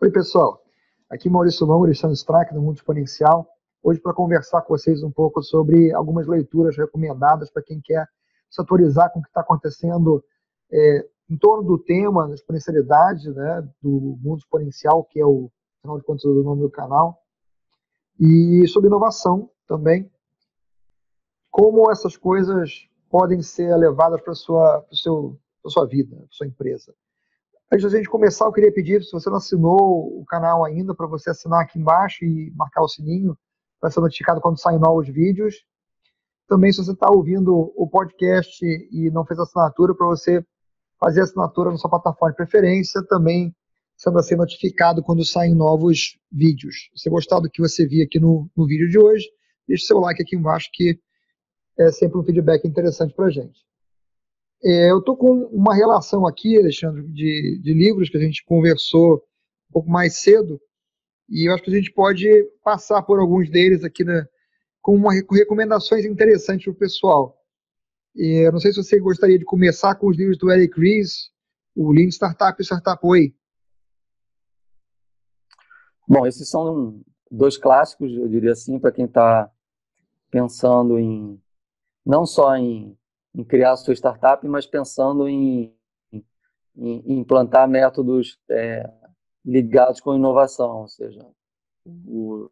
Oi, pessoal. Aqui Maurício Longo, Alexandre Strack, do Mundo Exponencial. Hoje para conversar com vocês um pouco sobre algumas leituras recomendadas para quem quer se atualizar com o que está acontecendo é, em torno do tema da exponencialidade, né, do mundo exponencial, que é o, afinal de contas, o nome do canal, e sobre inovação também, como essas coisas podem ser levadas para a sua, sua vida, para sua empresa. Antes da gente começar, eu queria pedir, se você não assinou o canal ainda, para você assinar aqui embaixo e marcar o sininho para ser notificado quando saem novos vídeos. Também, se você está ouvindo o podcast e não fez assinatura, para você fazer assinatura na sua plataforma de preferência, também sendo assim notificado quando saem novos vídeos. Se você gostar do que você viu aqui no, no vídeo de hoje, deixe seu like aqui embaixo, que é sempre um feedback interessante para a gente. É, eu estou com uma relação aqui, Alexandre, de, de livros que a gente conversou um pouco mais cedo, e eu acho que a gente pode passar por alguns deles aqui né, com uma, com recomendações interessantes para o pessoal. E eu não sei se você gostaria de começar com os livros do Eric Ries, o Lean Startup e Startup Way. Bom, esses são dois clássicos, eu diria assim, para quem está pensando em não só em em criar a sua startup, mas pensando em, em, em implantar métodos é, ligados com inovação, ou seja, o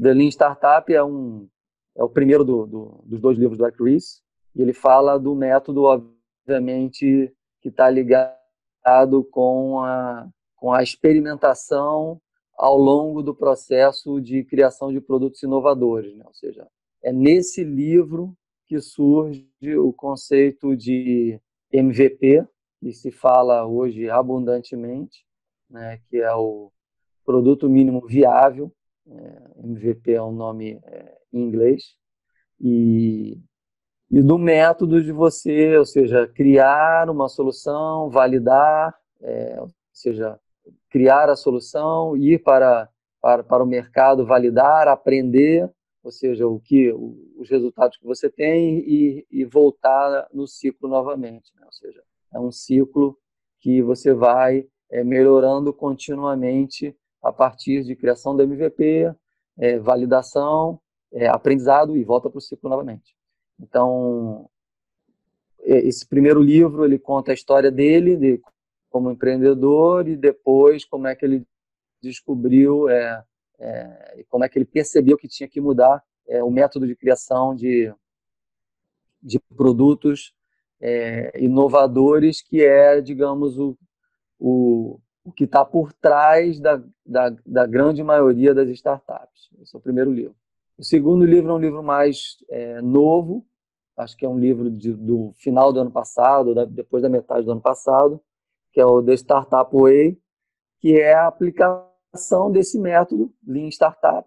The Lean Startup é um é o primeiro do, do, dos dois livros do Eric Ries, e ele fala do método, obviamente, que está ligado com a, com a experimentação ao longo do processo de criação de produtos inovadores, né? ou seja, é nesse livro que surge o conceito de MVP, que se fala hoje abundantemente, né, que é o produto mínimo viável, é, MVP é um nome é, em inglês, e, e do método de você, ou seja, criar uma solução, validar, é, ou seja, criar a solução, ir para, para, para o mercado, validar, aprender, ou seja, o que os resultados que você tem e, e voltar no ciclo novamente, né? ou seja, é um ciclo que você vai é, melhorando continuamente a partir de criação do MVP, é, validação, é, aprendizado e volta para o ciclo novamente. Então, esse primeiro livro ele conta a história dele, de como empreendedor e depois como é que ele descobriu é, é, como é que ele percebeu que tinha que mudar é, o método de criação de, de produtos é, inovadores, que é, digamos, o, o, o que está por trás da, da, da, grande maioria das startups. Esse é o primeiro livro. O segundo livro é um livro mais é, novo, acho que é um livro de, do final do ano passado, da, depois da metade do ano passado, que é o The Startup Way, que é a aplicação aplicação desse método Lean Startup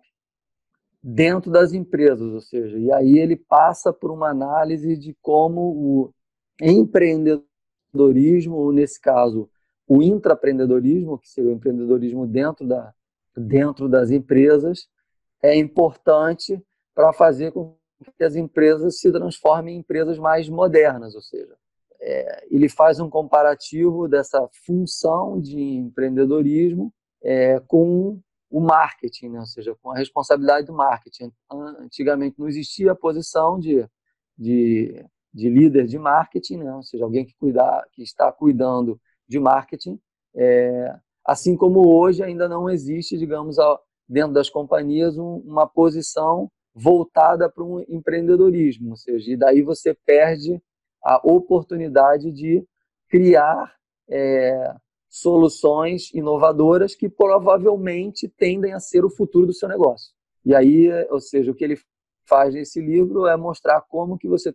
dentro das empresas, ou seja, e aí ele passa por uma análise de como o empreendedorismo, ou nesse caso, o intraempreendedorismo, que seria o empreendedorismo dentro, da, dentro das empresas, é importante para fazer com que as empresas se transformem em empresas mais modernas, ou seja, é, ele faz um comparativo dessa função de empreendedorismo é, com o marketing, né? ou seja, com a responsabilidade do marketing. Antigamente não existia a posição de, de, de líder de marketing, né? ou seja, alguém que, cuidar, que está cuidando de marketing, é, assim como hoje ainda não existe, digamos, dentro das companhias, um, uma posição voltada para um empreendedorismo, ou seja, e daí você perde a oportunidade de criar é, soluções inovadoras que provavelmente tendem a ser o futuro do seu negócio. E aí, ou seja, o que ele faz nesse livro é mostrar como que você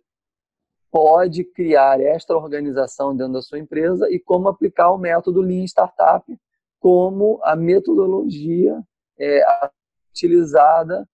pode criar esta organização dentro da sua empresa e como aplicar o método Lean Startup como a metodologia é, utilizada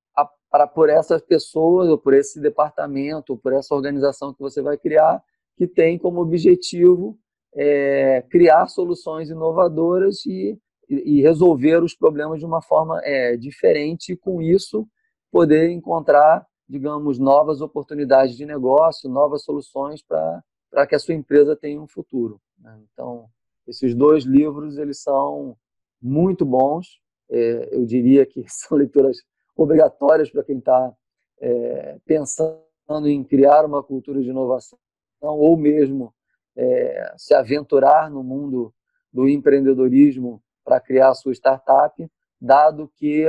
para por essas pessoas ou por esse departamento ou por essa organização que você vai criar que tem como objetivo é, criar soluções inovadoras e, e, resolver os problemas de uma forma é, diferente e, com isso, poder encontrar digamos, novas oportunidades de negócio, novas soluções para que a sua empresa tenha um futuro. Né? Então, esses dois livros eles são muito bons. É, eu diria que são leituras obrigatórias para quem está é, pensando em criar uma cultura de inovação ou mesmo é, se aventurar no mundo do empreendedorismo para criar sua startup, dado que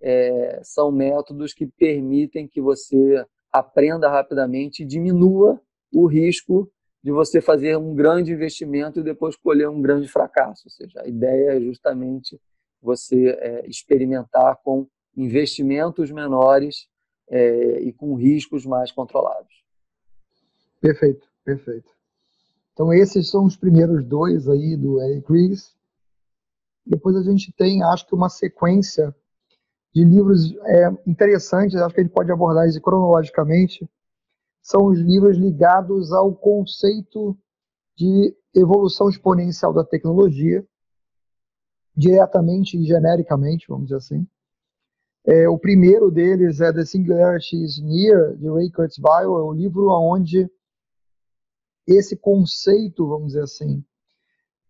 é, são métodos que permitem que você aprenda rapidamente e diminua o risco de você fazer um grande investimento e depois colher um grande fracasso. Ou seja, a ideia é justamente você é, experimentar com investimentos menores é, e com riscos mais controlados. Perfeito, perfeito. Então esses são os primeiros dois aí do Eric Ries. Depois a gente tem, acho que uma sequência de livros é, interessantes, acho que a gente pode abordar isso cronologicamente, são os livros ligados ao conceito de evolução exponencial da tecnologia, diretamente e genericamente, vamos dizer assim. É, o primeiro deles é The Singularity is Near, de Ray Kurzweil, é um livro onde esse conceito, vamos dizer assim,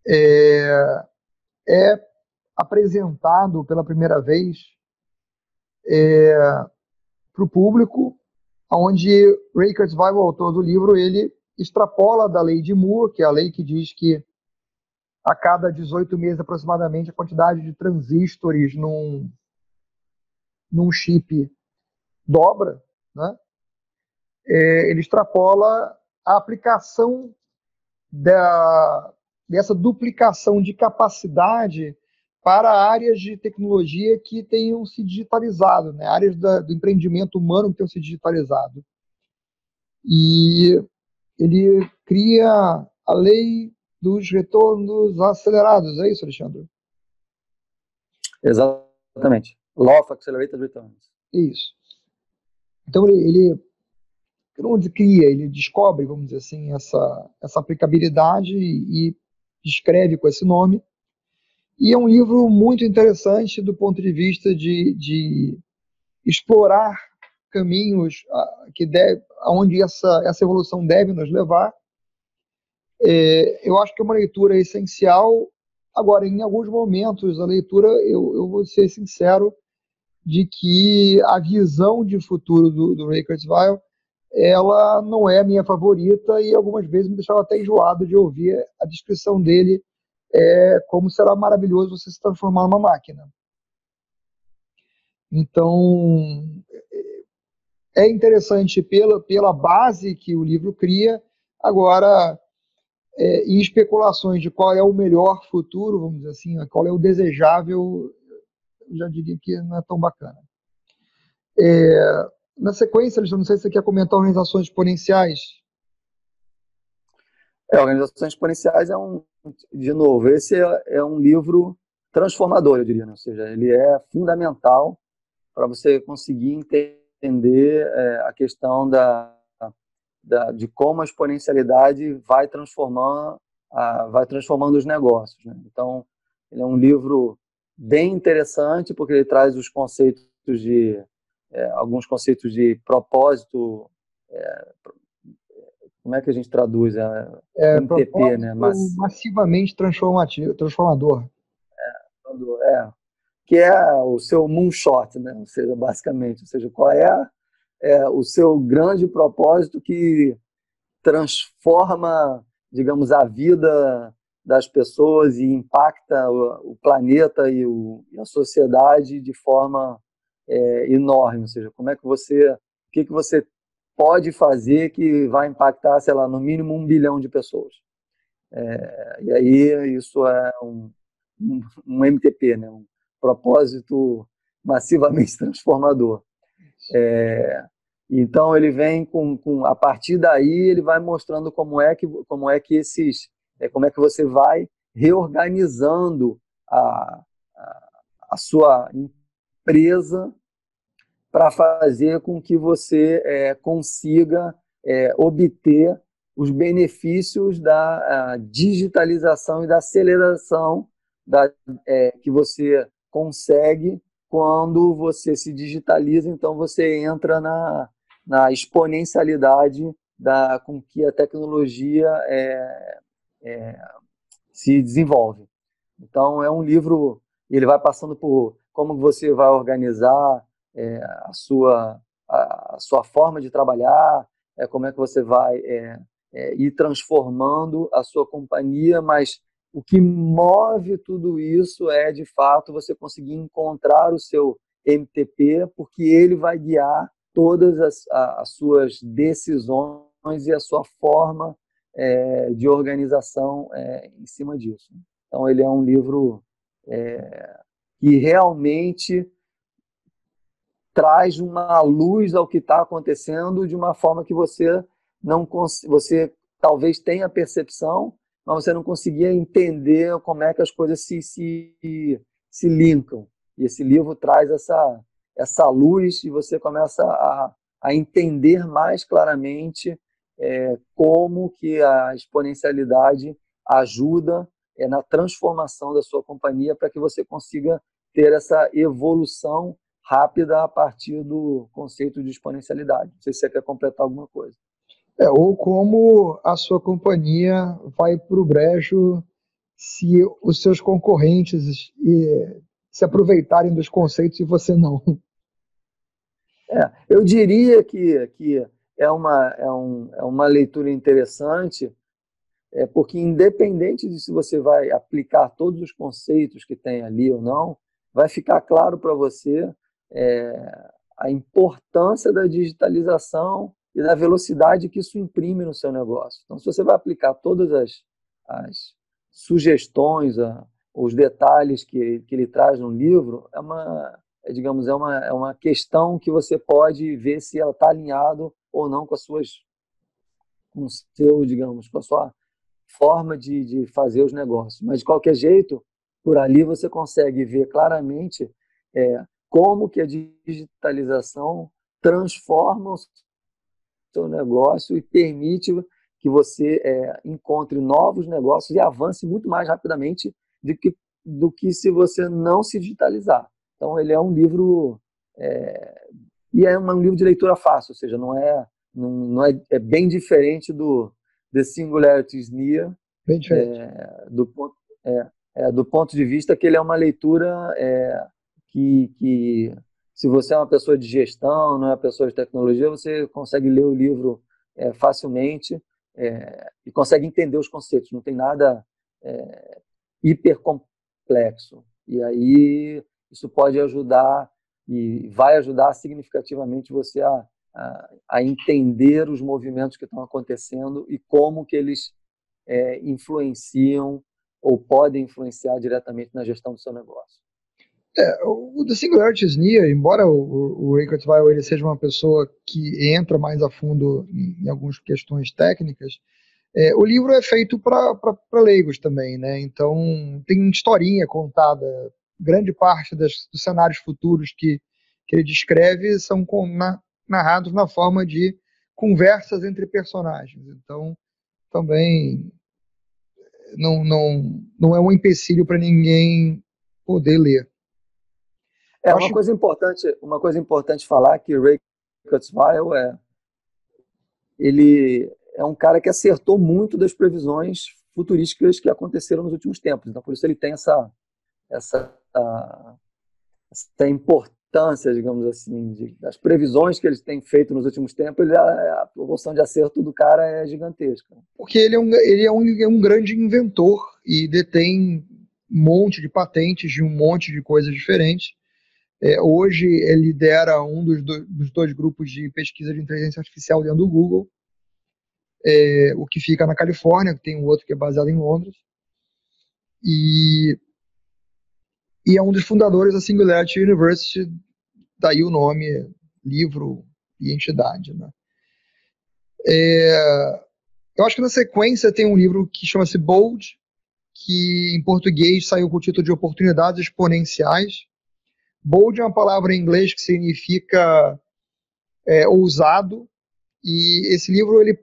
é, é apresentado pela primeira vez é, para o público, onde Ray Kurzweil, o autor do livro, ele extrapola da lei de Moore, que é a lei que diz que a cada 18 meses aproximadamente a quantidade de transistores num, num chip dobra, né? É, ele extrapola a aplicação da, dessa duplicação de capacidade para áreas de tecnologia que tenham se digitalizado, né? áreas da, do empreendimento humano que tenham se digitalizado. E ele cria a lei dos retornos acelerados, é isso, Alexandre? Exatamente. Law of Accelerated Returns. Isso. Então ele, ele onde cria, ele descobre, vamos dizer assim, essa, essa aplicabilidade e, e descreve com esse nome. E é um livro muito interessante do ponto de vista de, de explorar caminhos que deve, aonde essa, essa evolução deve nos levar. É, eu acho que é uma leitura essencial. Agora, em alguns momentos da leitura, eu, eu vou ser sincero, de que a visão de futuro do, do Ray Kurzweil, ela não é a minha favorita e algumas vezes me deixava até enjoado de ouvir a descrição dele é como será maravilhoso você se transformar numa máquina. Então, é interessante pela, pela base que o livro cria, agora, é, em especulações de qual é o melhor futuro, vamos dizer assim, qual é o desejável, eu já diria que não é tão bacana. É, na sequência, não sei se você quer comentar organizações exponenciais. É, organizações exponenciais é um, de novo, esse é, é um livro transformador, eu diria, né? ou seja, ele é fundamental para você conseguir entender é, a questão da, da, de como a exponencialidade vai transformando, a, vai transformando os negócios. Né? Então, ele é um livro bem interessante porque ele traz os conceitos de é, alguns conceitos de propósito é, como é que a gente traduz é, é MTP, né? Mas, massivamente transformativo, transformador. É, é, que é o seu moonshot, né? Ou seja, basicamente, ou seja, qual é, é o seu grande propósito que transforma, digamos, a vida das pessoas e impacta o, o planeta e, o, e, a sociedade de forma é, enorme. Ou seja, como é que você, o que que você pode fazer que vai impactar, sei lá, no mínimo um bilhão de pessoas. É, e aí isso é um, um, um, MTP, né? um propósito massivamente transformador. É, então ele vem com, com, a partir daí ele vai mostrando como é que como é que esses é, como é que você vai reorganizando a, a, a sua empresa para fazer com que você é, consiga é, obter os benefícios da digitalização e da aceleração da, é, que você consegue quando você se digitaliza, então você entra na, na exponencialidade da, com que a tecnologia é, é, se desenvolve. Então, é um livro, ele vai passando por como você vai organizar é, a, sua, a, a, sua forma de trabalhar, é, como é que você vai é, é, ir transformando a sua companhia, mas o que move tudo isso é, de fato, você conseguir encontrar o seu MTP, porque ele vai guiar todas as, as suas decisões e a sua forma é, de organização é, em cima disso. Então, ele é um livro é, que realmente traz uma luz ao que está acontecendo de uma forma que você não você talvez tenha percepção, mas você não conseguia entender como é que as coisas se, se, se linkam. E esse livro traz essa, essa luz e você começa a, a entender mais claramente é, como que a exponencialidade ajuda é, na transformação da sua companhia para que você consiga ter essa evolução rápida a partir do conceito de exponencialidade. Não sei se você quer completar alguma coisa. É, ou como a sua companhia vai para o brejo se os seus concorrentes se aproveitarem dos conceitos e você não. É, eu diria que, que é, uma, é, um, é uma leitura interessante, é porque independente de se você vai aplicar todos os conceitos que tem ali ou não, vai ficar claro para você é, a importância da digitalização e da velocidade que isso imprime no seu negócio. Então, se você vai aplicar todas as, as sugestões, a, os detalhes que, que ele traz no livro, é uma, é, digamos, é uma, é uma questão que você pode ver se ela está alinhado ou não com as suas, com seu, digamos, com a sua forma de, de fazer os negócios. Mas, de qualquer jeito, por ali você consegue ver claramente é, como que a digitalização transforma o seu negócio e permite que você é, encontre novos negócios e avance muito mais rapidamente do que, do que se você não se digitalizar. Então, ele é um livro é, e é um livro de leitura fácil, ou seja, não é não, não é, é bem diferente do The Singularities Near, bem diferente. É, do, é, é, do ponto de vista que ele é uma leitura é, que, que, se você é uma pessoa de gestão, não é uma pessoa de tecnologia, você consegue ler o livro é, facilmente é, e consegue entender os conceitos. Não tem nada é, hiper complexo. E aí isso pode ajudar e vai ajudar significativamente você a, a, a entender os movimentos que estão acontecendo e como que eles é, influenciam ou podem influenciar diretamente na gestão do seu negócio. É, o The Singularities Near, embora o, o Kurzweil ele seja uma pessoa que entra mais a fundo em, em algumas questões técnicas, é, o livro é feito para leigos também, né? Então tem historinha contada grande parte das, dos cenários futuros que, que ele descreve são com, na, narrados na forma de conversas entre personagens. Então, também não, não, não é um empecilho para ninguém poder ler. É uma coisa importante, uma coisa importante falar que Ray Kurzweil é ele é um cara que acertou muito das previsões futurísticas que aconteceram nos últimos tempos. Então, por isso ele tem essa essa, essa importância, digamos assim, de, das previsões que eles têm feito nos últimos tempos, ele, a, a proporção de acerto do cara é gigantesca. Porque ele é um, ele é um, é um grande inventor e detém um monte de patentes de um monte de coisas diferentes. É, hoje ele lidera um dos, do, dos dois grupos de pesquisa de inteligência artificial dentro do Google, é, o que fica na Califórnia, tem um outro que é baseado em Londres. E e é um dos fundadores da Singularity University, daí o nome, livro e entidade. Né? É, eu acho que na sequência tem um livro que chama-se Bold, que em português saiu com o título de Oportunidades Exponenciais. Bold é uma palavra em inglês que significa é, ousado, e esse livro ele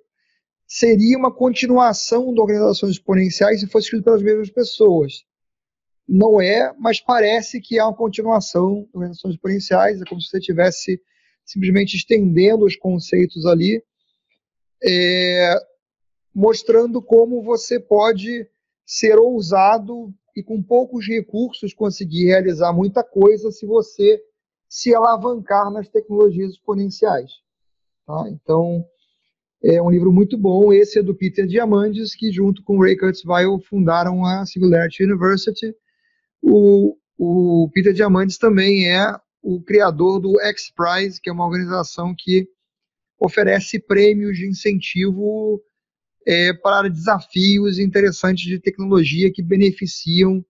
seria uma continuação de Organizações Exponenciais se fosse escrito pelas mesmas pessoas não é, mas parece que é uma continuação das organizações exponenciais, é como se você estivesse simplesmente estendendo os conceitos ali, é, mostrando como você pode ser ousado e com poucos recursos conseguir realizar muita coisa se você se alavancar nas tecnologias exponenciais. Tá? Então, é um livro muito bom. Esse é do Peter Diamandis, que junto com Ray Kurzweil fundaram a Singularity University. O, o Peter Diamandis também é o criador do X Prize, que é uma organização que oferece prêmios de incentivo é, para desafios interessantes de tecnologia que beneficiam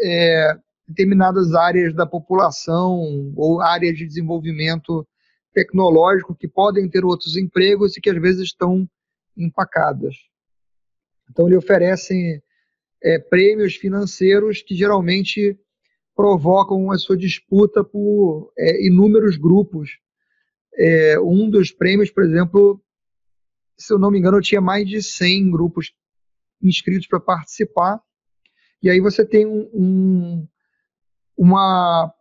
é, determinadas áreas da população ou áreas de desenvolvimento tecnológico que podem ter outros empregos e que às vezes estão empacadas. Então, ele oferece é, prêmios financeiros que geralmente provocam a sua disputa por é, inúmeros grupos. É, um dos prêmios, por exemplo, se eu não me engano, tinha mais de 100 grupos inscritos para participar. E aí você tem um, um, uma,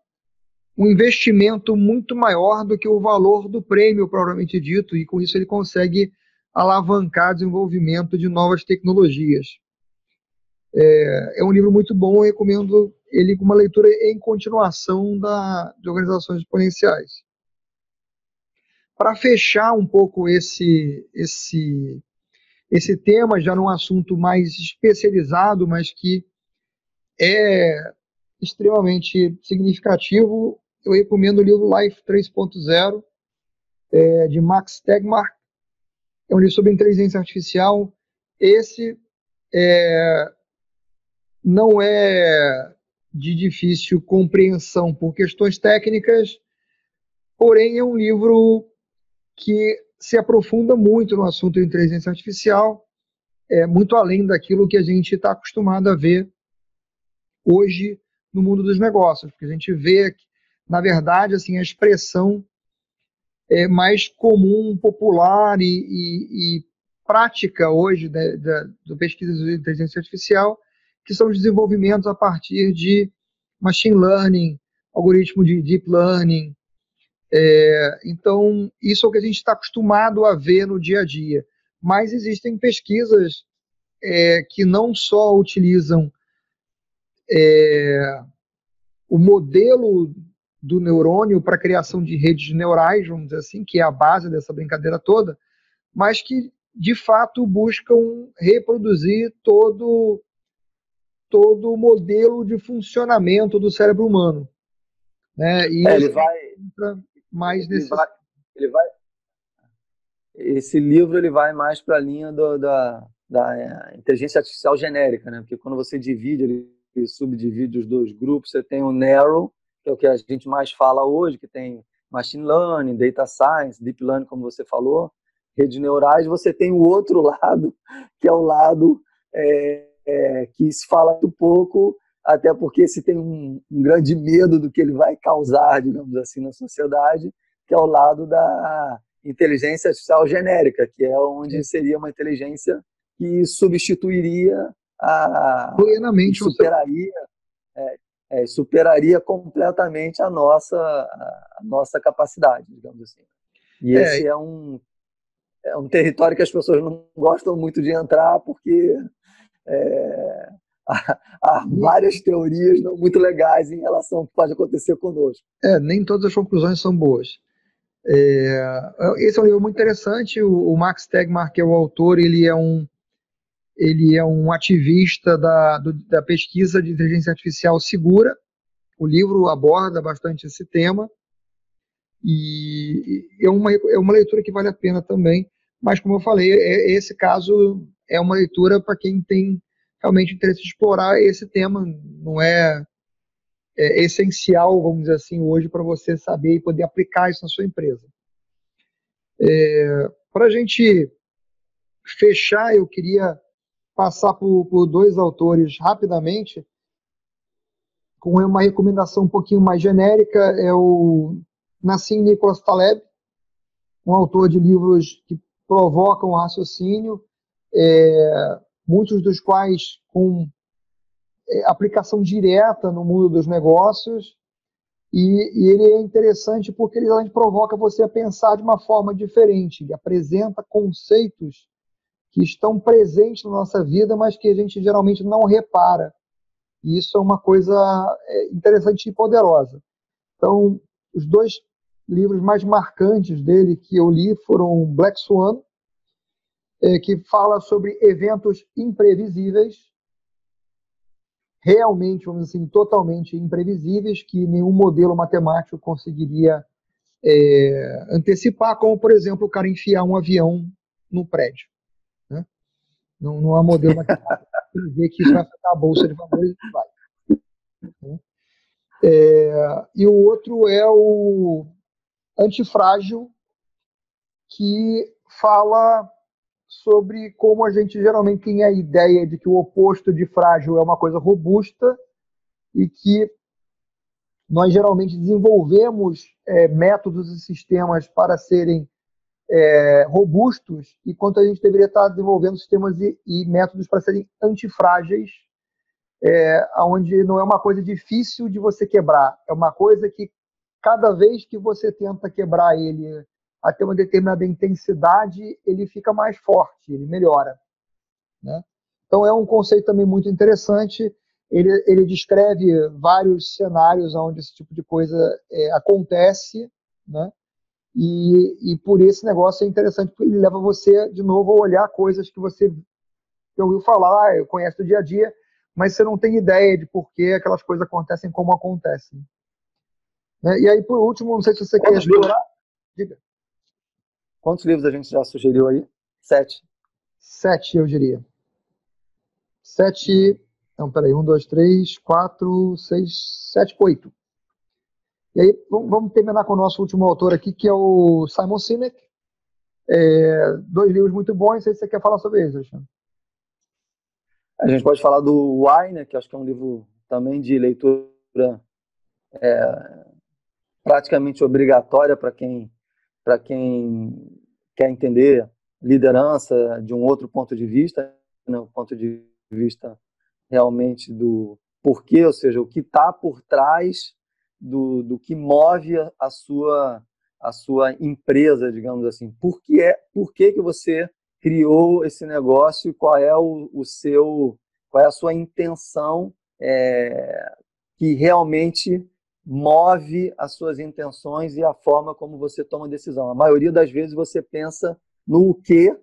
um investimento muito maior do que o valor do prêmio, propriamente dito, e com isso ele consegue alavancar o desenvolvimento de novas tecnologias. É, é um livro muito bom, recomendo ele com uma leitura em continuação da, de organizações exponenciais. Para fechar um pouco esse, esse, esse tema, já num assunto mais especializado, mas que é extremamente significativo, eu recomendo o livro Life 3.0, é, de Max Tegmark. É um livro sobre inteligência artificial. Esse é, não é de difícil compreensão por questões técnicas, porém é um livro que se aprofunda muito no assunto de inteligência artificial, é muito além daquilo que a gente está acostumado a ver hoje no mundo dos negócios, porque a gente vê, na verdade, assim, a expressão é, mais comum, popular e, e, e prática hoje da, da, da pesquisa de inteligência artificial que são os desenvolvimentos a partir de machine learning, algoritmo de deep learning. É, então, isso é o que a gente está acostumado a ver no dia a dia. Mas existem pesquisas é, que não só utilizam é, o modelo do neurônio para a criação de redes neurais, vamos dizer assim, que é a base dessa brincadeira toda, mas que de fato buscam reproduzir todo todo o modelo de funcionamento do cérebro humano. Né? E é, ele vai mais ele nesse... vai, ele vai esse livro ele vai mais para a linha do, da, da é, inteligência artificial genérica, né? Porque quando você divide, ele subdivide os dois grupos, você tem o narrow, que é o que a gente mais fala hoje, que tem machine learning, data science, deep learning, como você falou, redes neurais. Você tem o outro lado, que é o lado é, é, que se fala muito pouco, até porque se tem um, um, grande medo do que ele vai causar, digamos assim, na sociedade, que é o lado da inteligência artificial genérica, que é onde seria uma inteligência que substituiria a plenamente superaria é, é, superaria completamente a nossa a nossa capacidade, digamos assim. E é, esse é um é um território que as pessoas não gostam muito de entrar porque é, há, várias teorias não muito legais em relação ao que pode acontecer conosco. É, nem todas as conclusões são boas. É, esse é um livro muito interessante. O, o, Max Tegmark, que é o autor, ele é um ele é um ativista da, do, da pesquisa de inteligência artificial segura. O livro aborda bastante esse tema e, é, uma, é uma leitura que vale a pena também. Mas, como eu falei, é, esse caso é uma leitura para quem tem realmente interesse de explorar esse tema. Não é, é essencial, vamos dizer assim, hoje para você saber e poder aplicar isso na sua empresa. É, para a gente fechar, eu queria passar por, por dois autores rapidamente, com uma recomendação um pouquinho mais genérica, é o Nassim Nicholas Taleb, um autor de livros que provocam raciocínio, é, muitos dos quais com é, aplicação direta no mundo dos negócios. E, e, ele é interessante porque ele provoca você a pensar de uma forma diferente. Ele apresenta conceitos que estão presentes na nossa vida, mas que a gente geralmente não repara. E isso é uma coisa é, interessante e poderosa. Então, os dois livros mais marcantes dele que eu li foram Black Swan, é, que fala sobre eventos imprevisíveis, realmente, vamos dizer assim, totalmente imprevisíveis, que nenhum modelo matemático conseguiria é, antecipar, como, por exemplo, o cara enfiar um avião no prédio. Né? Não, não há modelo matemático prever que isso vai afetar a bolsa de valores vai. Né? É, e o outro é o antifrágil, que fala sobre como a gente geralmente tem a ideia de que o oposto de frágil é uma coisa robusta e que nós geralmente desenvolvemos é, métodos e sistemas para serem é, robustos, enquanto a gente deveria estar desenvolvendo sistemas e, e métodos para serem antifrágeis, é, onde não é uma coisa difícil de você quebrar, é uma coisa que cada vez que você tenta quebrar ele até uma determinada intensidade, ele fica mais forte, ele melhora. Né? Então é um conceito também muito interessante. Ele, ele descreve vários cenários onde esse tipo de coisa é, acontece, né? E, e por esse negócio é interessante, porque ele leva você, de novo, a olhar coisas que você ouviu falar, ah, eu conheço do dia a dia, mas você não tem ideia de por que aquelas coisas acontecem como acontecem. Né? E aí, por último, não sei se você Quantos quer explorar. Livros? Diga. Quantos livros a gente já sugeriu aí? Sete. Sete, eu diria. Sete. Não, peraí. Um, dois, três, quatro, seis, sete, oito. E aí, vamos terminar com o nosso último autor aqui, que é o Simon Sinek. É, dois livros muito bons, não sei se você quer falar sobre eles, Alexandre. A gente pode falar do Why, né, que acho que é um livro também de leitura é, praticamente obrigatória para quem, quem quer entender liderança de um outro ponto de vista, né, o ponto de vista realmente do porquê, ou seja, o que está por trás do, do que move a sua a sua empresa, digamos assim. Por que é, por que, que você criou esse negócio? Qual é o, o seu, qual é a sua intenção é, que realmente move as suas intenções e a forma como você toma decisão. A maioria das vezes você pensa no que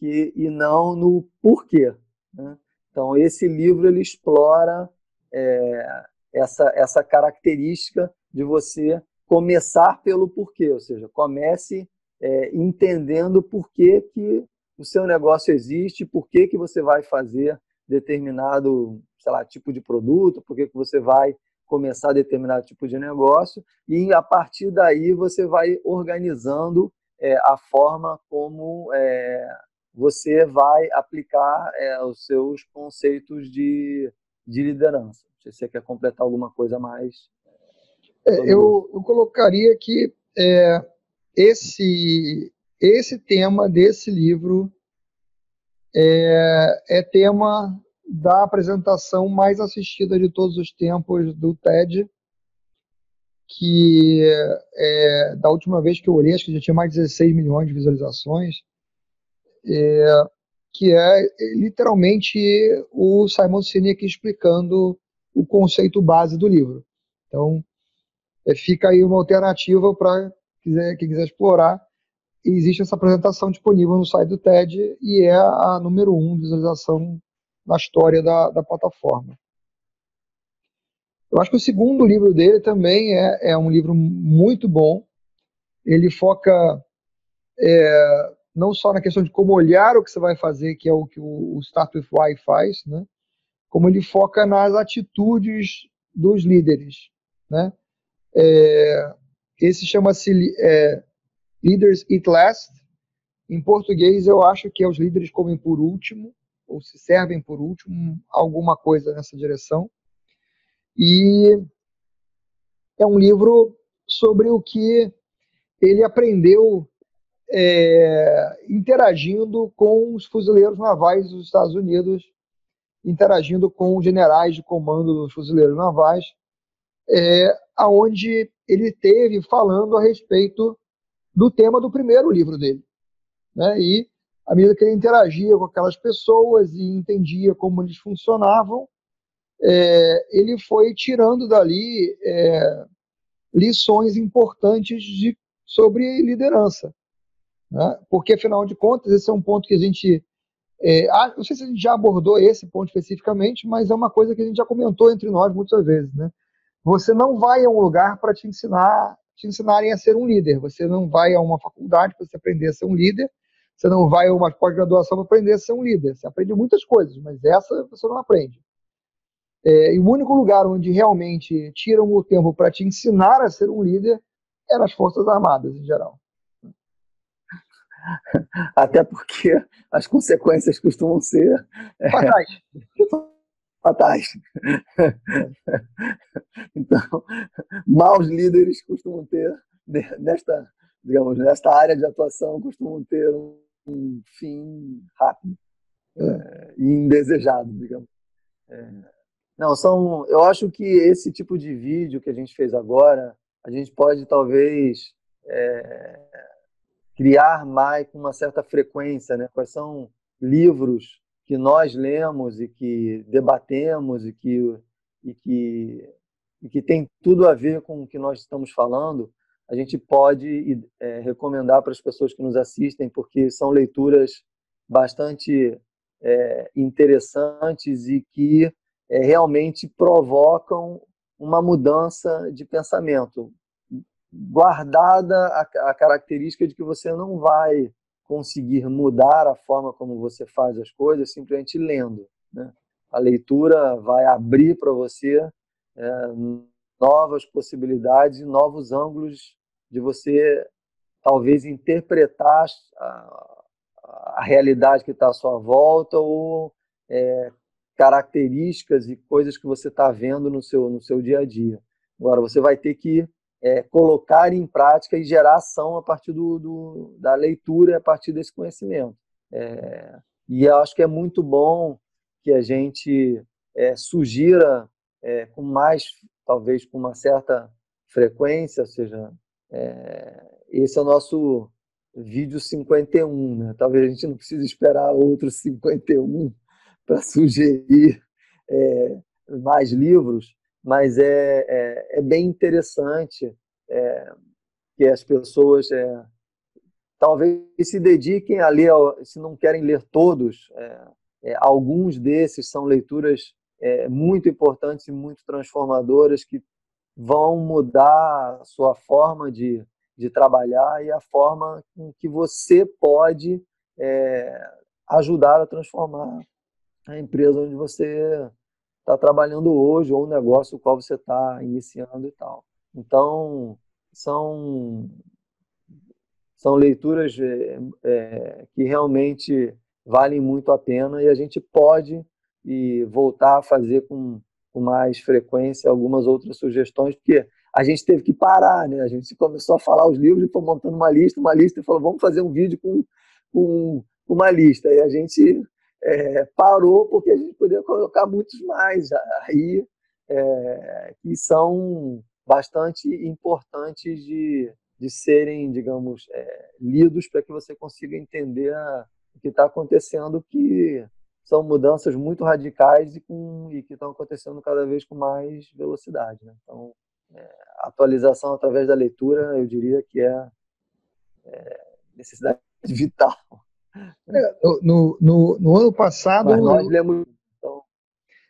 e não no porquê. Né? Então esse livro ele explora é, essa essa característica de você começar pelo porquê, ou seja, comece é, entendendo por que, que o seu negócio existe, por que, que você vai fazer determinado, sei lá, tipo de produto, por que, que você vai começar determinado tipo de negócio e a partir daí você vai organizando é, a forma como é, você vai aplicar é, os seus conceitos de, de liderança. Se você quer completar alguma coisa mais. É, eu, eu, colocaria que é, esse, esse tema desse livro é, é, tema da apresentação mais assistida de todos os tempos do TED, que é, da última vez que eu olhei, acho que já tinha mais de 16 milhões de visualizações, é, que é literalmente o Simon Sinek explicando o conceito base do livro. Então, é, fica aí uma alternativa para quiser, quem quiser explorar. existe essa apresentação disponível no site do TED e é a número um de visualização na história da, da plataforma. Eu acho que o segundo livro dele também é, é um livro muito bom. Ele foca é, não só na questão de como olhar o que você vai fazer, que é o que o, o Start with Why faz, né? como ele foca nas atitudes dos líderes. Né? É, esse chama-se é, Leaders Eat Last. Em português, eu acho que é os líderes comem por último, ou se servem por último, alguma coisa nessa direção. E é um livro sobre o que ele aprendeu é, interagindo com os fuzileiros navais dos Estados Unidos, interagindo com os generais de comando dos fuzileiros navais, é, aonde ele teve falando a respeito do tema do primeiro livro dele. Né? E à medida que ele interagia com aquelas pessoas e entendia como eles funcionavam, é, ele foi tirando dali é, lições importantes de, sobre liderança. Né? Porque, afinal de contas, esse é um ponto que a gente. É, não sei se a gente já abordou esse ponto especificamente, mas é uma coisa que a gente já comentou entre nós muitas vezes. Né? Você não vai a um lugar para te ensinar, te ensinarem a ser um líder. Você não vai a uma faculdade para você aprender a ser um líder. Você não vai a uma pós-graduação para aprender a ser um líder. Você aprende muitas coisas, mas essa você não aprende. É, e o único lugar onde realmente tiram o tempo para te ensinar a ser um líder é nas Forças Armadas, em geral. Até porque as consequências costumam ser é, fatais. fatais. Então, maus líderes costumam ter, nesta, digamos, nesta área de atuação, costumam ter um fim rápido é, e indesejado, digamos. É, não, são. Eu acho que esse tipo de vídeo que a gente fez agora, a gente pode talvez é, criar mais com uma certa frequência, né? Quais são livros que nós lemos e que debatemos e que e que e que tem tudo a ver com o que nós estamos falando, a gente pode é, recomendar para as pessoas que nos assistem, porque são leituras bastante é, interessantes e que é, realmente provocam uma mudança de pensamento, guardada a, a característica de que você não vai conseguir mudar a forma como você faz as coisas simplesmente lendo. Né? A leitura vai abrir para você é, novas possibilidades, novos ângulos de você talvez interpretar a, a realidade que está à sua volta ou é, características e coisas que você está vendo no seu, no seu dia a dia. Agora, você vai ter que é, colocar em prática e gerar ação a partir do, do da leitura, a partir desse conhecimento. É, e eu acho que é muito bom que a gente é, sugira é, com mais, talvez com uma certa frequência, ou seja, é, esse é o nosso vídeo 51, né? Talvez a gente não precise esperar outros 51 para sugerir é, mais livros, mas é, é, é bem interessante é, que as pessoas é, talvez se dediquem a ler, se não querem ler todos, é, alguns desses são leituras muito importantes e muito transformadoras que vão mudar a sua forma de, de trabalhar e a forma com que você pode ajudar a transformar a empresa onde você está trabalhando hoje ou o negócio qual você está iniciando e tal. Então, são, são leituras é, é, que realmente valem muito a pena e a gente pode e voltar a fazer com, com mais frequência algumas outras sugestões, porque a gente teve que parar, né? A gente começou a falar os livros e foi montando uma lista, uma lista e falou, vamos fazer um vídeo com, com uma lista. E a gente é, parou porque a gente poderia colocar muitos mais aí é, que são bastante importantes de, de serem, digamos, é, lidos para que você consiga entender o que está acontecendo, que são mudanças muito radicais e, com, e que estão acontecendo cada vez com mais velocidade. Né? Então, é, atualização através da leitura, eu diria que é, é necessidade vital. É, no, no, no, ano passado. Mas nós lemos. Então...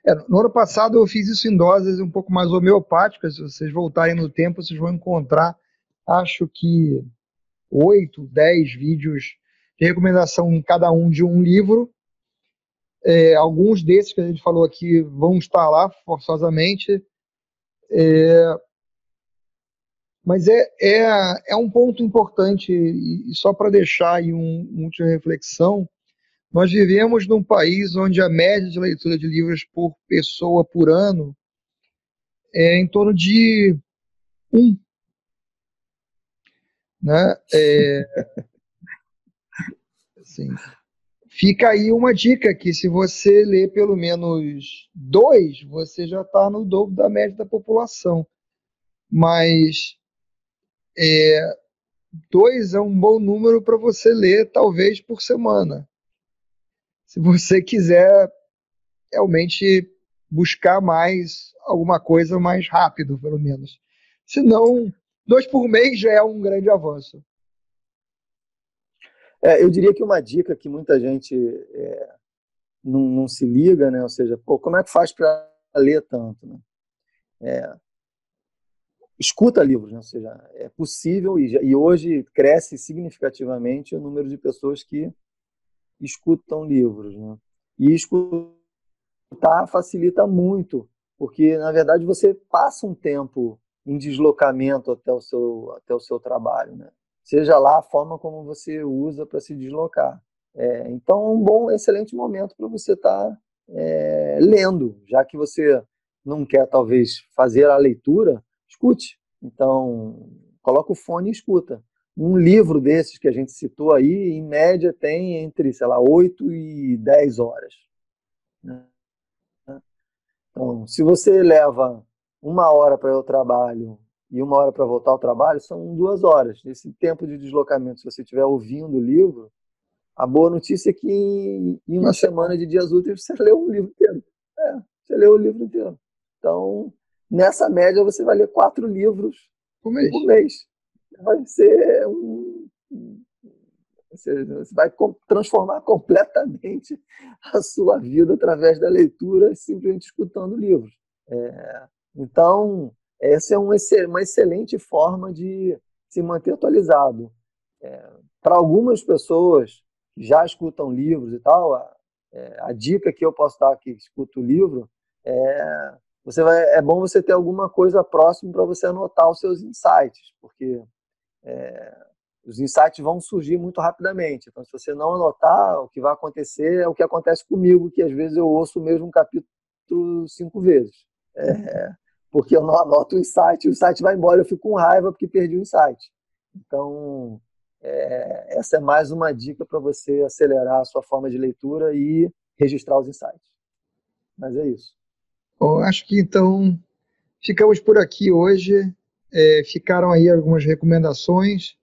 É, no ano passado eu fiz isso em doses um pouco mais homeopáticas. Se vocês voltarem no tempo, vocês vão encontrar, acho que, oito, dez vídeos de recomendação em cada um de um livro. É, alguns desses que a gente falou aqui vão estar lá forçosamente. É, mas é, é, é um ponto importante, e só para deixar aí um, um de reflexão, nós vivemos num país onde a média de leitura de livros por pessoa por ano é em torno de um. Né? É, assim, fica aí uma dica que se você ler pelo menos dois, você já está no dobro da média da população. mas é, dois é um bom número para você ler, talvez por semana. Se você quiser realmente buscar mais alguma coisa mais rápido, pelo menos. Se não, dois por mês já é um grande avanço. É, eu diria que uma dica que muita gente é, não, não, se liga, né? Ou seja, pô, como é que faz para ler tanto? Né? É, escuta livros, né? ou seja, é possível e, e, hoje cresce significativamente o número de pessoas que escutam livros. Né? E escutar facilita muito, porque na verdade você passa um tempo em deslocamento até o seu, até o seu trabalho, né? Seja lá a forma como você usa para se deslocar. É, então, é um bom, excelente momento para você estar tá, é, lendo, já que você não quer talvez fazer a leitura, escute. Então, coloca o fone e escuta. Um livro desses que a gente citou aí, em média, tem entre, sei lá, 8 e 10 horas. Né? Então, se você leva uma hora para o trabalho e uma hora para voltar ao trabalho, são duas horas. Esse tempo de deslocamento, se você estiver ouvindo o livro, a boa notícia é que em uma semana de dias úteis você leu o livro inteiro. É, você leu o livro inteiro. Então, nessa média, você vai ler quatro livros por mês. Por mês. Vai ser um. Você vai transformar completamente a sua vida através da leitura, simplesmente escutando livros. É, então, essa é uma excelente forma de se manter atualizado. É, Para algumas pessoas que já escutam livros e tal, a, é, a dica que eu posso dar que escuta o livro é você vai, é bom você ter alguma coisa próxima para você anotar os seus insights, porque é, os insights vão surgir muito rapidamente. Então, se você não anotar, o que vai acontecer é o que acontece comigo, que às vezes eu ouço o mesmo capítulo cinco vezes. É, porque eu não anoto o insight, o insight vai embora, eu fico com raiva porque perdi o insight. Então, é, essa é mais uma dica para você acelerar a sua forma de leitura e registrar os insights. Mas é isso. Bom, acho que então ficamos por aqui hoje. É, ficaram aí algumas recomendações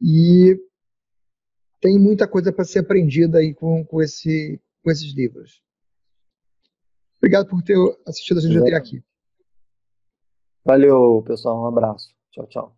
e tem muita coisa para ser aprendida aí com, com, esse, com esses livros. Obrigado por ter assistido a gente até aqui. Valeu, pessoal. Um abraço. Tchau, tchau.